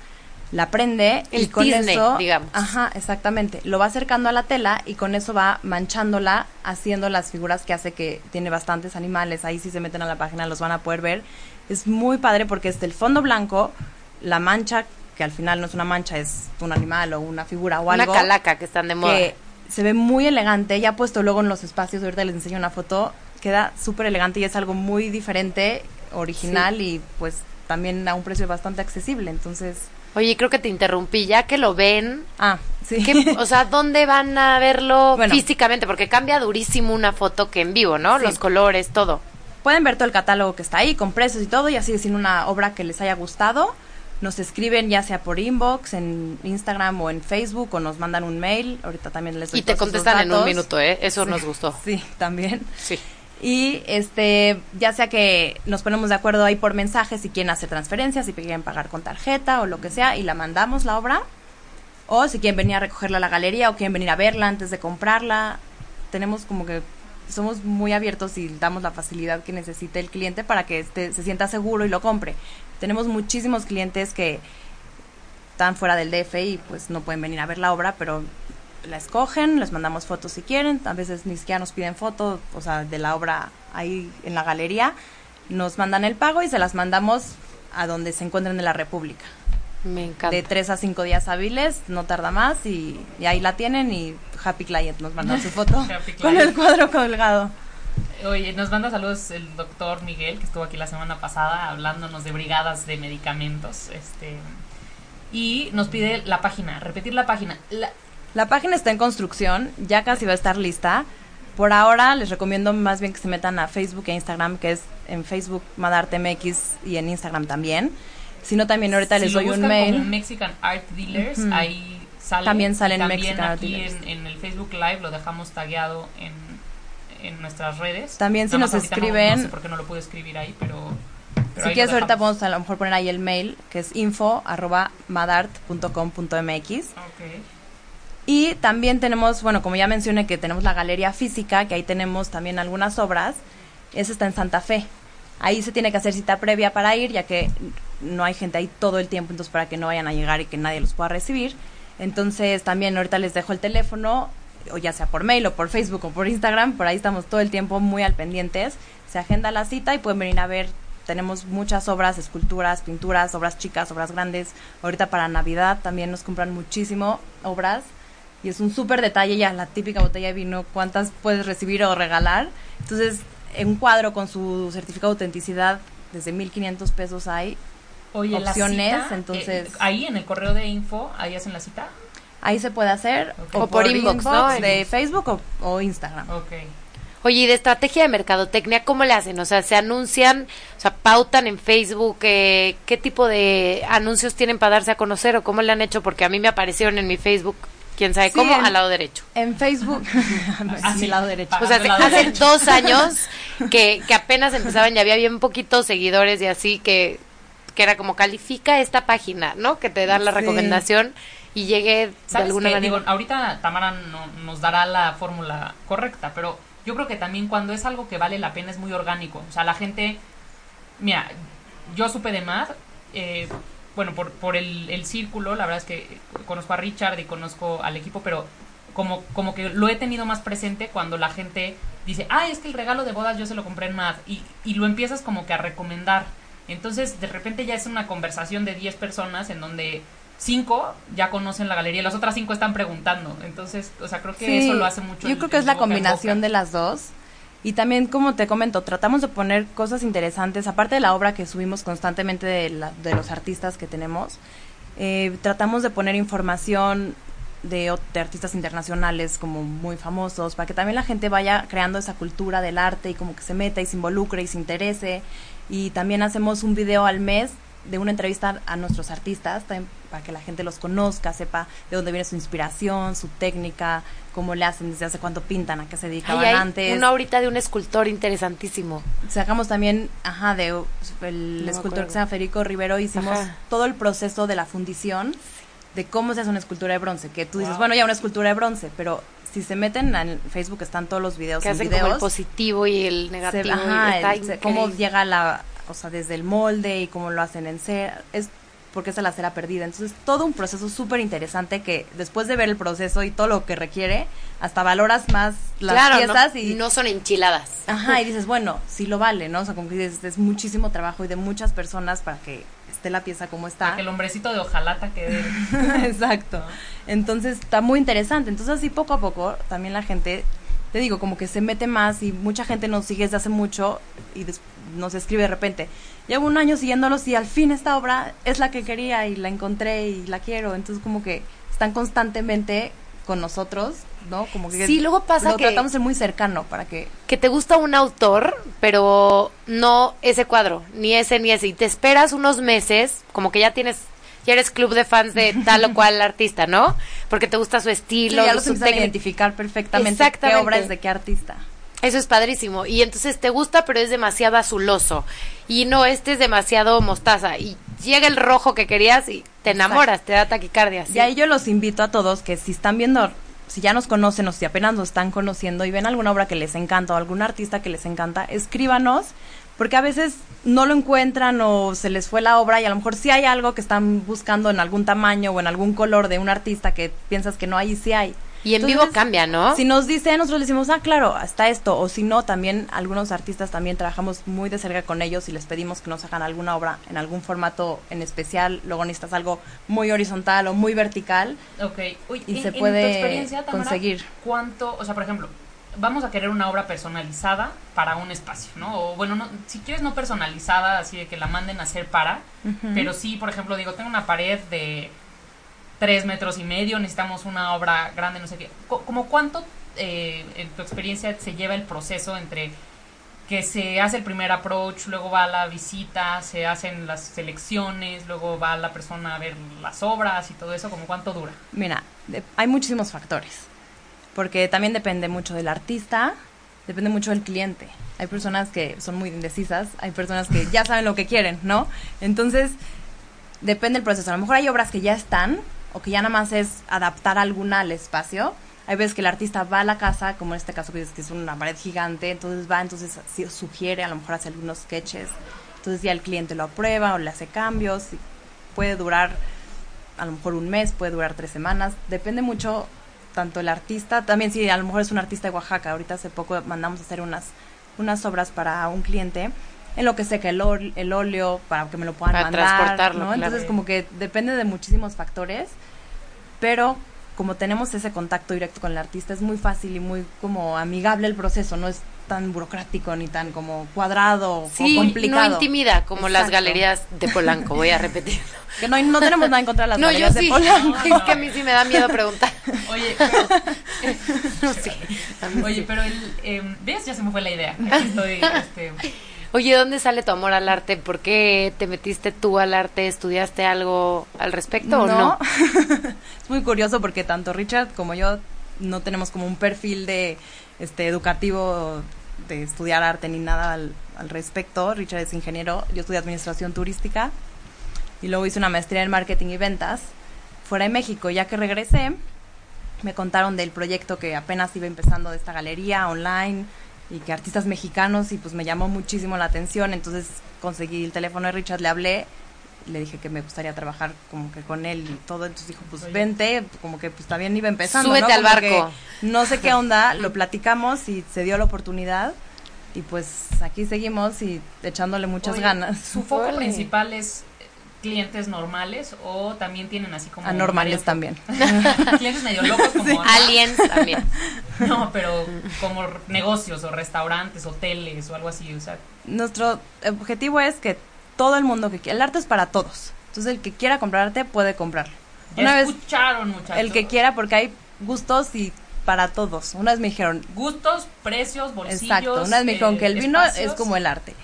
S4: la prende y
S2: El
S4: con eso,
S2: digamos.
S4: ajá, exactamente, lo va acercando a la tela y con eso va manchándola, haciendo las figuras que hace que tiene bastantes animales. Ahí si se meten a la página los van a poder ver. Es muy padre porque es del fondo blanco, la mancha que al final no es una mancha, es un animal o una figura o
S2: Una
S4: algo
S2: calaca que están de moda.
S4: que se ve muy elegante, ya puesto luego en los espacios, ahorita les enseño una foto, queda súper elegante y es algo muy diferente, original y pues también a un precio bastante accesible, entonces,
S2: Oye, creo que te interrumpí. Ya que lo ven,
S4: ah, sí.
S2: ¿qué- o sea, ¿dónde van a verlo
S4: Bueno.
S2: físicamente? Porque cambia durísimo una foto que en vivo, ¿no?
S4: Sí.
S2: Los colores, todo.
S4: Pueden ver todo el catálogo que está ahí, con precios y todo, y así sin una obra que les haya gustado. Nos escriben ya sea por inbox, en Instagram o en Facebook, o nos mandan un mail. Ahorita también les doy
S2: Y te contestan en un minuto, ¿eh? Eso
S4: Sí.
S2: nos gustó.
S4: Sí, también.
S2: Sí.
S4: Y este, ya sea que nos ponemos de acuerdo ahí por mensaje si quieren hacer transferencias, si quieren pagar con tarjeta o lo que sea, y la mandamos la obra. O si quieren venir a recogerla a la galería o quieren venir a verla antes de comprarla. Tenemos como que somos muy abiertos y damos la facilidad que necesite el cliente para que este, se sienta seguro y lo compre. Tenemos muchísimos clientes que están fuera del DF y pues no pueden venir a ver la obra, pero la escogen, les mandamos fotos si quieren, a veces ni siquiera nos piden fotos, o sea, de la obra ahí en la galería, nos mandan el pago y se las mandamos a donde se encuentren en la República.
S2: Me encanta.
S4: De tres a cinco días hábiles, no tarda más y, y ahí la tienen y Happy Client nos manda su foto
S3: Happy
S4: con
S3: Client.
S4: el cuadro colgado.
S3: Oye, nos manda saludos el doctor Miguel, que estuvo aquí la semana pasada hablándonos de brigadas de medicamentos. Este. Y nos pide la página, repetir la página. La-
S4: La página está en construcción, ya casi va a estar lista. Por ahora les recomiendo más bien que se metan a Facebook e Instagram, que es en Facebook Madarte MX y en Instagram también. Si no, también ahorita
S3: si
S4: les doy un
S3: buscan como
S4: mail.
S3: Mexican Art Dealers,
S4: Ujú.
S3: ahí sale.
S4: También salen
S3: También
S4: Mexican Art Dealers.
S3: En, en el Facebook Live lo dejamos tagueado en, en nuestras redes.
S4: También si
S3: Nada
S4: nos
S3: ahorita no-
S4: escriben-
S3: No, sé por qué no lo pude escribir ahí, pero. pero
S4: Si quieres, ahorita podemos a lo mejor poner ahí el mail, que es info arroba madart.com.mx.
S3: Ok.
S4: Y también tenemos, bueno, como ya mencioné, que tenemos la galería física, que ahí tenemos también algunas obras. Esa está en Santa Fe. Ahí se tiene que hacer cita previa para ir, ya que no hay gente ahí todo el tiempo, entonces para que no vayan a llegar y que nadie los pueda recibir. Entonces también ahorita les dejo el teléfono, o ya sea por mail o por Facebook o por Instagram, por ahí estamos todo el tiempo muy al pendientes. Se agenda la cita y pueden venir a ver. Tenemos muchas obras, esculturas, pinturas, obras chicas, obras grandes. Ahorita para Navidad también nos compran muchísimo obras y es un súper detalle ya la típica botella de vino cuántas puedes recibir o regalar entonces un cuadro con su certificado de autenticidad desde 1500 pesos hay
S3: Oye, la
S4: opciones,
S3: cita,
S4: entonces
S3: eh, ahí en el correo de info, ahí hacen la cita.
S4: ahí se puede hacer.
S2: O por inbox, ¿no?
S4: de Facebook o, o Instagram.
S3: Ok.
S2: Oye, y de estrategia de mercadotecnia, ¿cómo le hacen? O sea, ¿se anuncian, o sea, pautan en Facebook? eh, ¿Qué tipo de anuncios tienen para darse a conocer o cómo le han hecho? Porque a mí me aparecieron en mi Facebook, quién sabe
S4: Sí,
S2: cómo,
S4: en-
S2: al lado derecho.
S4: En Facebook,
S3: Ah,
S4: mi lado derecho.
S2: O sea, hace dos años que, que apenas empezaban y había bien poquitos seguidores y así que, que era como califica esta página, ¿no? Que te dan la
S4: Sí.
S2: recomendación y llegué de
S3: ¿Sabes
S2: alguna
S3: qué?
S2: manera.
S3: Digo, ahorita Tamara no- nos dará la fórmula correcta, pero yo creo que también cuando es algo que vale la pena es muy orgánico. O sea, la gente, mira, yo supe de más, eh, bueno, por, por el, el círculo, la verdad es que conozco a Richard y conozco al equipo, pero como, como que lo he tenido más presente cuando la gente dice, ah, es que el regalo de bodas yo se lo compré en MAD, y, y lo empiezas como que a recomendar. Entonces, de repente ya es una conversación de 10 personas en donde cinco ya conocen la galería y las otras cinco están preguntando. Entonces, o sea, creo que
S4: Sí,
S3: eso lo hace mucho.
S4: Yo
S3: el-
S4: creo que es la combinación de las dos. Y también, como te comento, tratamos de poner cosas interesantes, aparte de la obra que subimos constantemente de, la- de los artistas que tenemos, eh, tratamos de poner información de, artistas internacionales como muy famosos, para que también la gente vaya creando esa cultura del arte y como que se meta y se involucre y se interese. Y también hacemos un video al mes de una entrevista a nuestros artistas, también para que la gente los conozca, sepa de dónde viene su inspiración, su técnica, cómo le hacen, desde hace cuánto pintan, a qué se dedicaban
S2: Ay, hay
S4: antes.
S2: una ahorita de un escultor interesantísimo.
S4: Sacamos también, ajá, de el
S2: No
S4: escultor que se llama Federico Rivero, hicimos
S2: Ajá.
S4: todo el proceso de la fundición, de cómo se hace una escultura de bronce, que tú dices,
S3: Wow.
S4: bueno, ya una escultura de bronce, pero si se meten en Facebook están todos los videos
S2: Que
S4: en
S2: hacen como el
S4: videos,
S2: positivo y el negativo.
S4: ajá, el- se- cómo llega la, o sea, desde el molde y cómo lo hacen en cera, es porque es la cera perdida. Entonces, todo un proceso súper interesante que después de ver el proceso y todo lo que requiere, hasta valoras más las
S2: claro, no-
S4: piezas y
S2: no son enchiladas.
S4: Ajá, y dices, bueno, sí lo vale, ¿no? O sea, como que dices, es muchísimo trabajo y de muchas personas para que esté la pieza como está.
S3: Para que el hombrecito de hojalata quede.
S4: Exacto. Entonces está muy interesante. Entonces así poco a poco también la gente, te digo, como que se mete más y mucha gente nos sigue desde hace mucho y des- nos escribe de repente. Llevo un año siguiéndolos y al fin esta obra es la que quería y la encontré y la quiero. Entonces como que están constantemente con nosotros, ¿no? Como que
S2: Sí, luego pasa
S4: lo
S2: que-
S4: tratamos de muy cercano para que
S2: que te gusta un autor, pero no ese cuadro, ni ese ni ese, y te esperas unos meses, como que ya tienes, ya eres club de fans de tal o cual artista, ¿no? Porque te gusta su
S4: Sí,
S2: estilo,
S4: ya los
S2: su
S4: empiezan a
S2: técnica.
S4: identificar perfectamente qué obra es de qué artista.
S2: Eso es padrísimo. Y entonces te gusta, pero es demasiado azuloso. Y no, este es demasiado mostaza. Y llega el rojo que querías y te enamoras, te da taquicardia. sí.
S4: Y ahí yo los invito a todos que si están viendo, si ya nos conocen o si apenas nos están conociendo y ven alguna obra que les encanta o algún artista que les encanta, escríbanos, porque a veces no lo encuentran o se les fue la obra y a lo mejor sí hay algo que están buscando en algún tamaño o en algún color de un artista que piensas que no hay y sí hay.
S2: Y en
S4: Entonces,
S2: vivo cambia, ¿no?
S4: Si nos dice, nosotros le decimos, ah, claro, está esto. O si no, también algunos artistas también trabajamos muy de cerca con ellos y les pedimos que nos hagan alguna obra en algún formato en especial. Luego necesitas algo muy horizontal o muy vertical.
S3: Ok. Uy,
S4: Y
S3: en-
S4: se
S3: en tu
S4: puede
S3: experiencia, Tamara,
S4: conseguir.
S3: ¿Cuánto, o sea, por ejemplo, vamos a querer una obra personalizada para un espacio, ¿no? O bueno, no, si quieres no personalizada, así de que la manden a hacer para, pero sí, por ejemplo, digo, tengo una pared de tres metros y medio, necesitamos una obra grande, no sé qué. ¿Como cuánto, eh, en tu experiencia, se lleva el proceso entre que se hace el primer approach, luego va la visita, se hacen las selecciones, luego va la persona a ver las obras y todo eso, ¿como cuánto dura?
S4: Mira, de- hay muchísimos factores. Porque también depende mucho del artista, depende mucho del cliente. Hay personas que son muy indecisas, hay personas que ya saben lo que quieren, ¿no? Entonces, depende del proceso. A lo mejor hay obras que ya están o que ya nada más es adaptar alguna al espacio. Hay veces que el artista va a la casa, como en este caso que es, que es una pared gigante, entonces va, entonces sugiere, a lo mejor hace algunos sketches. Entonces ya el cliente lo aprueba o le hace cambios. puede durar a lo mejor un mes, puede durar tres semanas. Depende mucho tanto el artista, también si a lo mejor es un artista de Oaxaca, ahorita hace poco mandamos a hacer unas, unas obras para un cliente en lo que seca el, ol- el óleo para que me lo puedan
S2: Para
S4: mandar,
S2: transportarlo,
S4: ¿no?
S2: claro.
S4: Entonces como que depende de muchísimos factores, pero como tenemos ese contacto directo con el artista es muy fácil y muy como amigable el proceso, no es tan burocrático ni tan como cuadrado
S2: Sí,
S4: o complicado.
S2: no intimida como las galerías de Polanco, voy a repetir.
S4: Que no, no tenemos nada en contra de las
S2: no, yo
S4: galerías de
S2: sí.
S4: Polanco.
S2: Es que a mí sí me da miedo preguntar.
S3: Oye, pero,
S2: No sé. a mí
S3: oye,
S2: sí.
S3: pero el, em, ¿ves? Ya se me fue la idea. Aquí estoy, este,
S2: Oye, ¿dónde sale tu amor al arte? ¿Por qué te metiste tú al arte? ¿Estudiaste algo al respecto o no?
S4: es muy curioso porque tanto Richard como yo no tenemos como un perfil de este educativo de estudiar arte ni nada al, al respecto. Richard es ingeniero, yo estudié administración turística y luego hice una maestría en marketing y ventas fuera de México. Ya que regresé, me contaron del proyecto que apenas iba empezando de esta galería online y que artistas mexicanos y pues me llamó muchísimo la atención, entonces conseguí el teléfono de Richard, le hablé, le dije que me gustaría trabajar como que con él y todo, entonces dijo, pues vente, como que pues también iba empezando,
S2: Súbete
S4: ¿no?
S2: al barco.
S4: no sé qué onda, lo platicamos y se dio la oportunidad y pues aquí seguimos y echándole muchas
S3: Oye,
S4: ganas.
S3: ¿Su foco principal es eh, clientes normales o también tienen así como...
S4: Anormales
S3: varios-
S4: también.
S3: clientes medio locos como...
S2: Aliens también.
S3: No, pero como negocios o restaurantes, hoteles o algo así, o sea...
S4: Nuestro objetivo es que todo el mundo que quiera, el arte es para todos. Entonces el que quiera comprar arte puede comprarlo. Una vez
S3: escucharon, muchachos.
S4: el que quiera porque hay gustos y para todos. Una vez me dijeron,
S3: Gustos, precios, bolsillos...
S4: exacto, una vez me dijeron
S3: eh,
S4: que el vino
S3: espacios.
S4: es como el arte.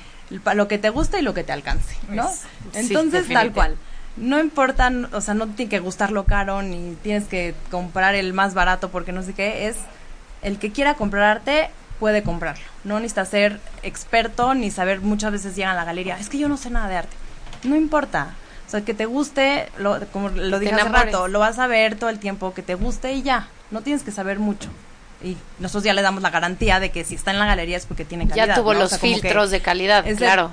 S4: Lo que te gusta y lo que te alcance, ¿no?
S2: Sí,
S4: Entonces, tal cual. No importa, o sea, no tiene que gustar lo caro ni tienes que comprar el más barato porque no sé qué. Es el que quiera comprar arte puede comprarlo. No necesita ser experto ni saber. Muchas veces llegan a la galería. Es que yo no sé nada de arte. No importa. O sea, que te guste, lo, como lo dije hace rato, lo vas a ver todo el tiempo, que te guste y ya. No tienes que saber mucho. Y nosotros ya le damos la garantía de que si está en la galería es porque tiene calidad.
S2: Ya tuvo
S4: ¿no? O
S2: los
S4: sea,
S2: filtros de calidad, claro.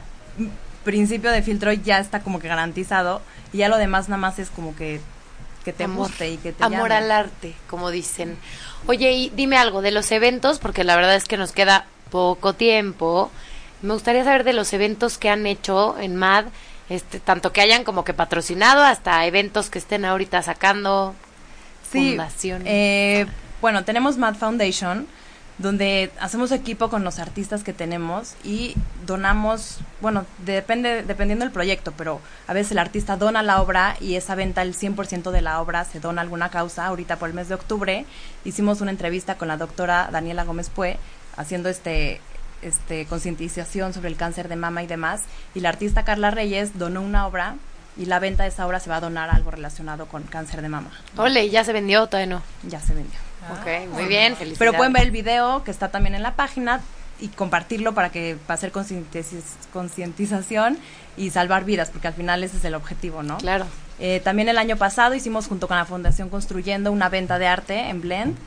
S4: principio de filtro ya está como que garantizado y ya lo demás nada más es como que que te
S2: Amor.
S4: guste y que te
S2: Amor
S4: llame.
S2: al arte, como dicen. Oye, y dime algo de los eventos, porque la verdad es que nos queda poco tiempo. Me gustaría saber de los eventos que han hecho en MAD, este, tanto que hayan como que patrocinado, hasta eventos que estén ahorita sacando.
S4: Sí,
S2: fundación.
S4: eh, bueno, tenemos Mad Foundation, donde hacemos equipo con los artistas que tenemos y donamos, bueno, depende, dependiendo del proyecto, pero a veces el artista dona la obra y esa venta, el 100% de la obra se dona a alguna causa. Ahorita por el mes de octubre hicimos una entrevista con la doctora Daniela Gómez Pue, haciendo este este concientización sobre el cáncer de mama y demás y la artista Carla Reyes donó una obra y la venta de esa obra se va a donar a algo relacionado con cáncer de mama.
S2: Ole, ¿ya se vendió o todavía no?
S4: Ya se vendió.
S2: Ok, muy bien, felicidades.
S4: Pero pueden ver el video que está también en la página y compartirlo para que para hacer concientiz- concientización y salvar vidas, porque al final ese es el objetivo, ¿no?
S2: Claro.
S4: Eh, también el año pasado hicimos junto con la Fundación Construyendo una venta de arte en Blend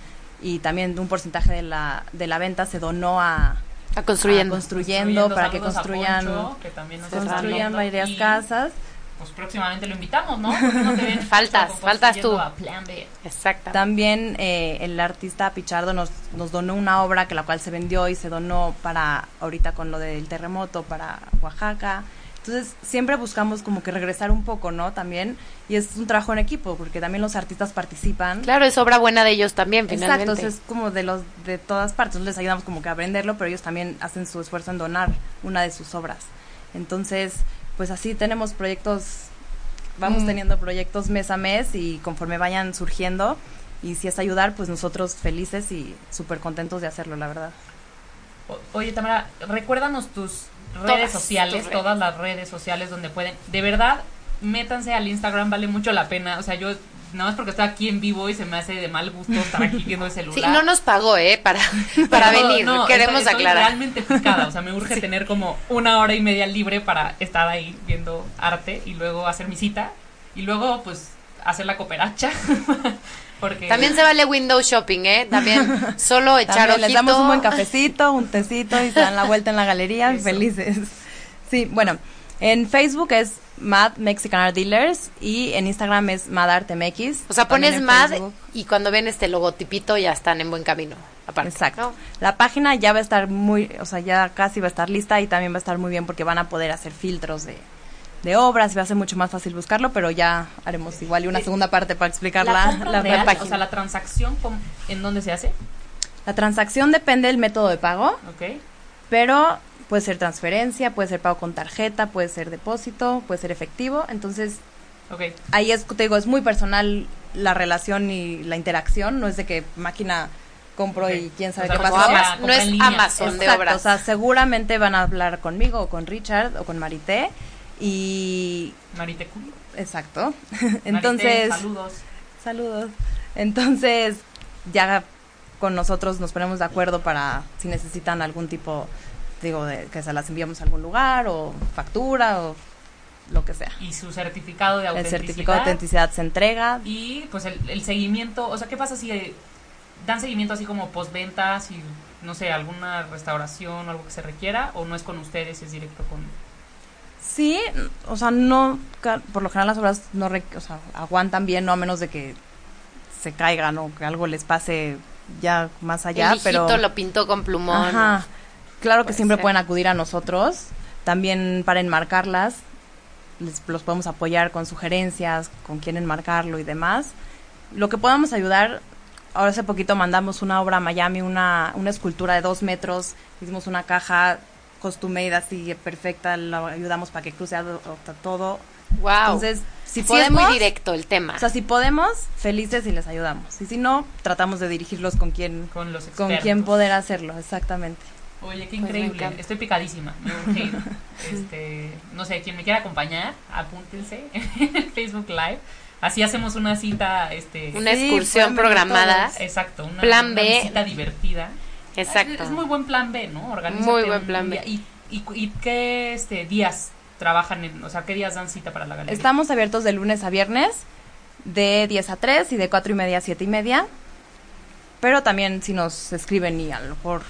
S4: y también un porcentaje de la, de la venta se donó a,
S2: A construyendo.
S4: a construyendo para que construyan,
S3: Poncho, que también nos está
S4: construyan varias
S3: y,
S4: casas.
S3: Pues próximamente lo invitamos, ¿no? ¿Por qué no te
S2: Faltas,
S3: Poncho
S2: faltas tú.
S3: a Plan B?
S2: Exacto.
S4: También eh, el artista Pichardo nos, nos donó una obra que la cual se vendió y se donó para ahorita con lo del terremoto para Oaxaca. Entonces siempre buscamos como que regresar un poco, ¿no? También y es un trabajo en equipo porque también los artistas participan.
S2: Claro, es obra buena de ellos también,
S4: Exacto,
S2: finalmente.
S4: entonces es como de los de todas partes, les ayudamos como que a venderlo, pero ellos también hacen su esfuerzo en donar una de sus obras. Entonces, pues así tenemos proyectos, vamos
S2: Mm.
S4: teniendo proyectos mes a mes y conforme vayan surgiendo y si es ayudar, pues nosotros felices y súper contentos de hacerlo, la verdad.
S3: O- Oye, Tamara, recuérdanos tus redes
S2: Todas
S3: sociales,
S2: tus redes.
S3: todas las redes sociales donde pueden. De verdad, métanse al Instagram, vale mucho la pena. O sea, yo, nada más porque estoy aquí en vivo y se me hace de mal gusto estar aquí viendo el celular.
S2: Sí, no nos pagó, ¿eh? Para, para
S3: No,
S2: venir,
S3: no,
S2: queremos
S3: estoy- estoy
S2: aclarar.
S3: realmente picada, o sea, me urge tener como una hora y media libre para estar ahí viendo arte y luego hacer mi cita y luego pues hacer la cooperacha. Porque
S2: También se vale window shopping, ¿eh? También solo echar
S4: También
S2: ojito.
S4: les damos un buen cafecito, un tecito y se dan la vuelta en la galería
S3: Eso.
S4: felices. Sí, bueno, en Facebook es Mad Mexican Art Dealers y en Instagram es Mad Art MX.
S2: O sea,
S4: También
S2: pones MAD
S4: Facebook.
S2: y cuando ven este logotipito ya están en buen camino. Aparte,
S4: Exacto.
S2: ¿no?
S4: La página ya va a estar muy, o sea, ya casi va a estar lista y también va a estar muy bien porque van a poder hacer filtros de, de obras y va a ser mucho más fácil buscarlo, pero ya haremos igual y una segunda parte para explicar
S3: la,
S4: la,
S3: compra
S4: la
S3: real,
S4: página.
S3: o sea, la transacción, ¿cómo- ¿en dónde se hace?
S4: La transacción depende del método de pago.
S3: ¿Ok?
S4: pero puede ser transferencia, puede ser pago con tarjeta, puede ser depósito, puede ser efectivo. Entonces, ahí es, te digo, es muy personal la relación y la interacción, no es de que máquina compro y quién sabe
S3: O sea,
S4: qué pasó.
S3: Amazon,
S2: no es. Amazon de obras.
S4: o sea, seguramente van a hablar conmigo o con Richard o con Marité y
S3: Marite Cuyo.
S4: exacto.
S3: Marité,
S4: Entonces,
S3: saludos.
S4: saludos. Entonces, ya con nosotros nos ponemos de acuerdo para si necesitan algún tipo digo de que se las enviamos a algún lugar o factura o lo que sea.
S3: Y su certificado de
S4: El
S3: autenticidad.
S4: certificado de autenticidad se entrega.
S3: Y pues el, el seguimiento, o sea, ¿qué pasa si eh, dan seguimiento así como postventa, si, no sé, alguna restauración o algo que se requiera, o no es con ustedes, es directo con...
S4: Sí, o sea, no, por lo general las obras no, re- o sea, aguantan bien, no a menos de que se caigan o que algo les pase ya más allá,
S2: el
S4: pero
S2: lo pintó con plumón.
S4: Ajá. Claro que
S2: Puede
S4: siempre
S2: ser.
S4: pueden acudir a nosotros, también para enmarcarlas, les, los podemos apoyar con sugerencias, con quién enmarcarlo y demás. Lo que podamos ayudar, ahora hace poquito mandamos una obra a Miami, una, una escultura de dos metros, hicimos una caja costumada así perfecta, la ayudamos para que cruce todo.
S2: Wow.
S4: Entonces, si
S2: sí
S4: podemos,
S2: es muy directo el tema.
S4: o sea, si podemos, felices y les ayudamos. Y si no, tratamos de dirigirlos con quien,
S3: Con los expertos.
S4: con quien poder hacerlo, exactamente.
S3: Oye, qué
S2: Pues
S3: increíble. Estoy picadísima. Me. Este, no sé, quien me quiera acompañar, apúntense en el Facebook Live. Así hacemos una cita, este,
S2: Una excursión programada.
S4: todos.
S3: exacto, una,
S2: Plan
S3: una
S2: B.
S3: visita divertida.
S2: Exacto.
S3: Es, es muy buen plan B, ¿no? Organízate
S2: Muy buen plan B.
S3: ¿Y, y, y qué este, días trabajan en, o sea, qué días dan cita para la galería?
S4: Estamos abiertos de lunes a viernes, de 10 a 3 y de 4 y media a 7 y media. Pero también si nos escriben y a lo mejor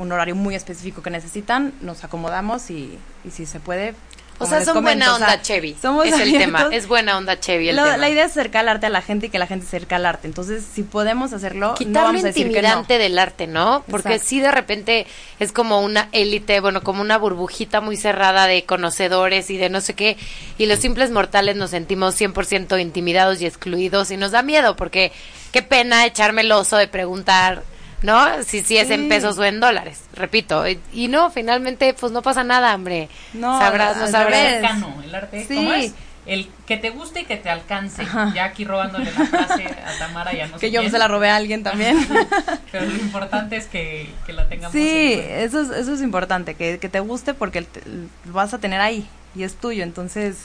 S4: un horario muy específico que necesitan, nos acomodamos y, y si se puede.
S2: O sea, son
S4: comento,
S2: buena
S4: o sea,
S2: onda Chevy.
S4: somos
S2: es el tema. Es buena onda Chevy el
S4: Lo-
S2: tema.
S4: La idea es acercar el arte a la gente y que la gente se acerque al arte. Entonces, si podemos hacerlo, no
S2: Quitar
S4: vamos
S2: lo
S4: a decir que no.
S2: intimidante del arte, ¿no? Porque sí de repente es como una élite, bueno, como una burbujita muy cerrada de conocedores y de no sé qué, y los simples mortales nos sentimos 100% intimidados y excluidos y nos da miedo porque qué pena echarme el oso de preguntar, ¿no? Si sí es en pesos o en dólares, repito. Y, y no, finalmente pues no pasa nada, hombre.
S4: No,
S2: sabrás, no sabrás.
S4: revés.
S3: cercano, el arte,
S4: Sí.
S3: ¿cómo es? El que te guste y que te alcance.
S4: Ajá.
S3: Ya aquí robándole la frase a Tamara ya no sé
S4: Que yo
S3: quién.
S4: se la robé a alguien también.
S3: Pero lo importante es que, que la tengamos.
S4: Sí,
S3: en cuenta.
S4: eso es, eso es importante, que, que te guste porque te- lo vas a tener ahí y es tuyo, entonces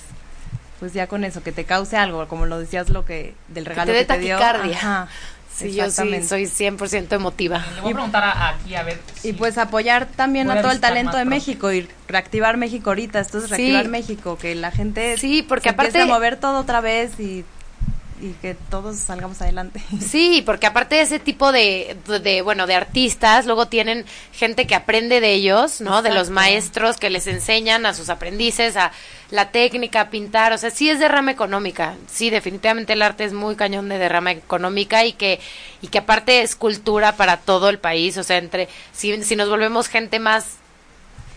S4: pues ya con eso, que te cause algo, como lo decías lo que del regalo
S2: te
S4: que te, dio.
S2: taquicardia.
S4: Ajá,
S2: Sí, yo sí soy 100% emotiva.
S3: Le voy a preguntar a- aquí a ver.
S4: Y
S3: si-
S4: pues apoyar también
S3: a
S4: todo el talento de
S3: pronto.
S4: México y reactivar México ahorita, esto es
S2: Sí.
S4: reactivar México, que la gente
S2: Sí, porque
S4: se empiece
S2: aparte-
S4: a mover todo otra vez y, y que todos salgamos adelante.
S2: Sí, porque aparte de ese tipo de, de, bueno, de artistas, luego tienen gente que aprende de ellos, ¿no? De los maestros que les enseñan a sus aprendices a la técnica, a pintar, o sea, sí es derrama económica. Sí, definitivamente el arte es muy cañón de derrama económica y que y que aparte es cultura para todo el país, o sea, entre si, si nos volvemos gente más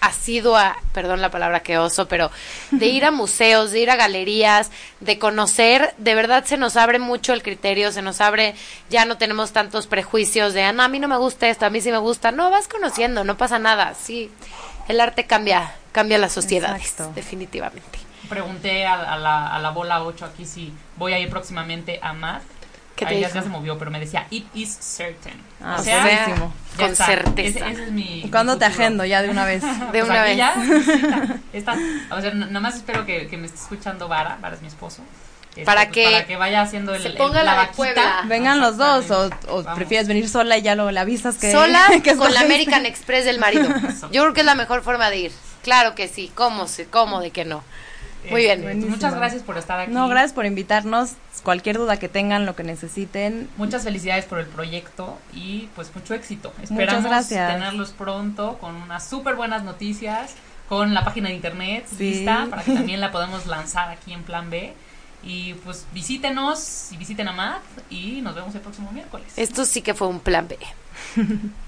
S2: asidua, perdón la palabra que oso, pero de ir a museos, de ir a galerías, de conocer, de verdad se nos abre mucho el criterio, se nos abre, ya no tenemos tantos prejuicios de, ah, no, a mí no me gusta esto, a mí sí me gusta, no, vas conociendo, no pasa nada, sí, el arte cambia, cambia las sociedades,
S4: Exacto.
S2: definitivamente.
S3: Pregunté a, a la, a la bola 8 aquí si voy a ir próximamente a MAD.
S2: ¿Qué te
S3: Ahí ya se movió, pero me decía, it is certain.
S4: Ah,
S3: o sea, ya
S2: con
S3: está.
S2: certeza.
S3: Ese, ese es mi. mi
S4: ¿Cuándo te agendo ya de una vez?
S2: De
S3: Pues
S2: una vez.
S3: ya. Está- o sea, n- nada más espero que, que me esté escuchando Vara, Vara es mi esposo. Este,
S2: Para
S3: pues,
S2: que
S3: para que vaya haciendo el,
S2: se
S3: el-
S2: ponga la
S3: vaquita.
S2: Puebla.
S4: Vengan los dos o, prefieres venir sola y ya luego le avisas que
S2: Sola
S4: que
S2: con la American Express del marido. Yo creo que es la mejor forma de ir. Claro que sí, ¿cómo, se, cómo de que no? Muy
S3: Este,
S2: bien.
S4: Buenísimo.
S3: Muchas gracias por estar aquí.
S4: No, gracias por invitarnos. Cualquier duda que tengan, lo que necesiten.
S3: Muchas felicidades por el proyecto y pues mucho éxito. Esperamos
S4: gracias.
S3: tenerlos pronto con unas súper buenas noticias, con la página de internet
S4: Sí.
S3: lista para que también la podamos lanzar aquí en Plan B. Y pues visítenos y visiten a Matt y nos vemos el próximo miércoles.
S2: Esto sí que fue un plan B.